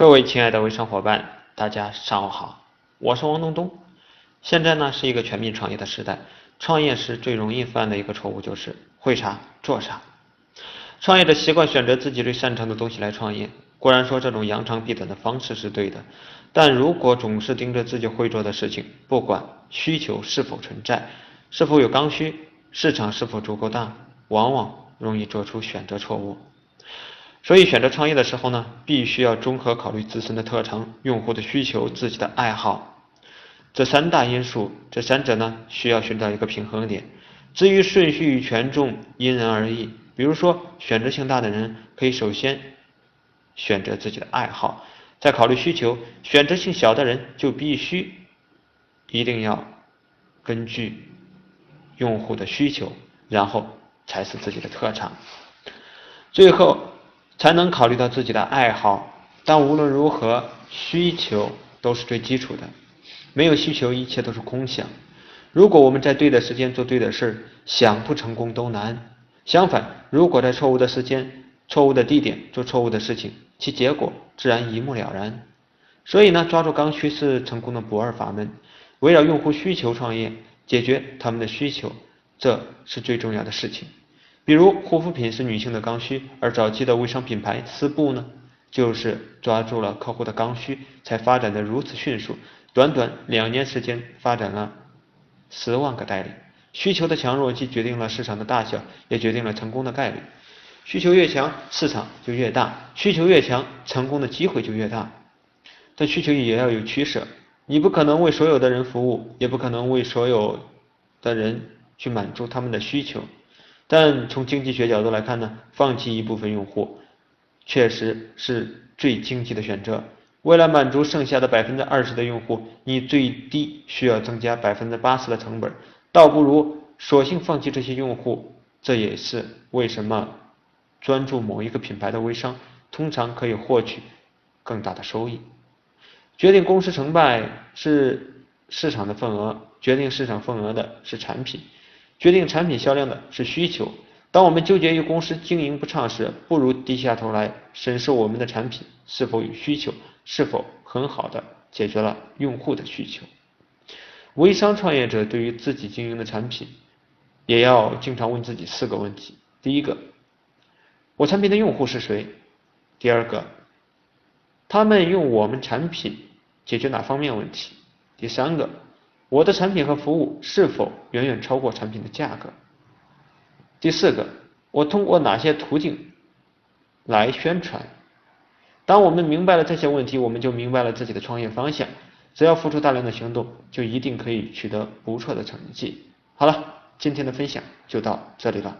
各位亲爱的微商伙伴，大家上午好，我是王东东。现在呢是一个全民创业的时代，创业时最容易犯的一个错误就是会啥做啥。创业者习惯选择自己最擅长的东西来创业，固然说这种扬长避短的方式是对的，但如果总是盯着自己会做的事情，不管需求是否存在，是否有刚需，市场是否足够大，往往容易做出选择错误。所以，选择创业的时候呢，必须要综合考虑自身的特长、用户的需求、自己的爱好这三大因素。这三者呢，需要寻找一个平衡点。至于顺序与权重，因人而异。比如说，选择性大的人可以首先选择自己的爱好，再考虑需求；选择性小的人就必须一定要根据用户的需求，然后才是自己的特长。最后。才能考虑到自己的爱好，但无论如何，需求都是最基础的。没有需求，一切都是空想。如果我们在对的时间做对的事，想不成功都难。相反，如果在错误的时间、错误的地点做错误的事情，其结果自然一目了然。所以呢，抓住刚需是成功的不二法门。围绕用户需求创业，解决他们的需求，这是最重要的事情。比如护肤品是女性的刚需，而早期的微商品牌丝布呢，就是抓住了客户的刚需，才发展的如此迅速。短短两年时间，发展了十万个代理。需求的强弱既决定了市场的大小，也决定了成功的概率。需求越强，市场就越大；需求越强，成功的机会就越大。但需求也要有取舍，你不可能为所有的人服务，也不可能为所有的人去满足他们的需求。但从经济学角度来看呢，放弃一部分用户，确实是最经济的选择。为了满足剩下的百分之二十的用户，你最低需要增加百分之八十的成本，倒不如索性放弃这些用户。这也是为什么专注某一个品牌的微商，通常可以获取更大的收益。决定公司成败是市场的份额，决定市场份额的是产品。决定产品销量的是需求。当我们纠结于公司经营不畅时，不如低下头来审视我们的产品是否有需求，是否很好的解决了用户的需求。微商创业者对于自己经营的产品，也要经常问自己四个问题：第一个，我产品的用户是谁？第二个，他们用我们产品解决哪方面问题？第三个。我的产品和服务是否远远超过产品的价格？第四个，我通过哪些途径来宣传？当我们明白了这些问题，我们就明白了自己的创业方向。只要付出大量的行动，就一定可以取得不错的成绩。好了，今天的分享就到这里了。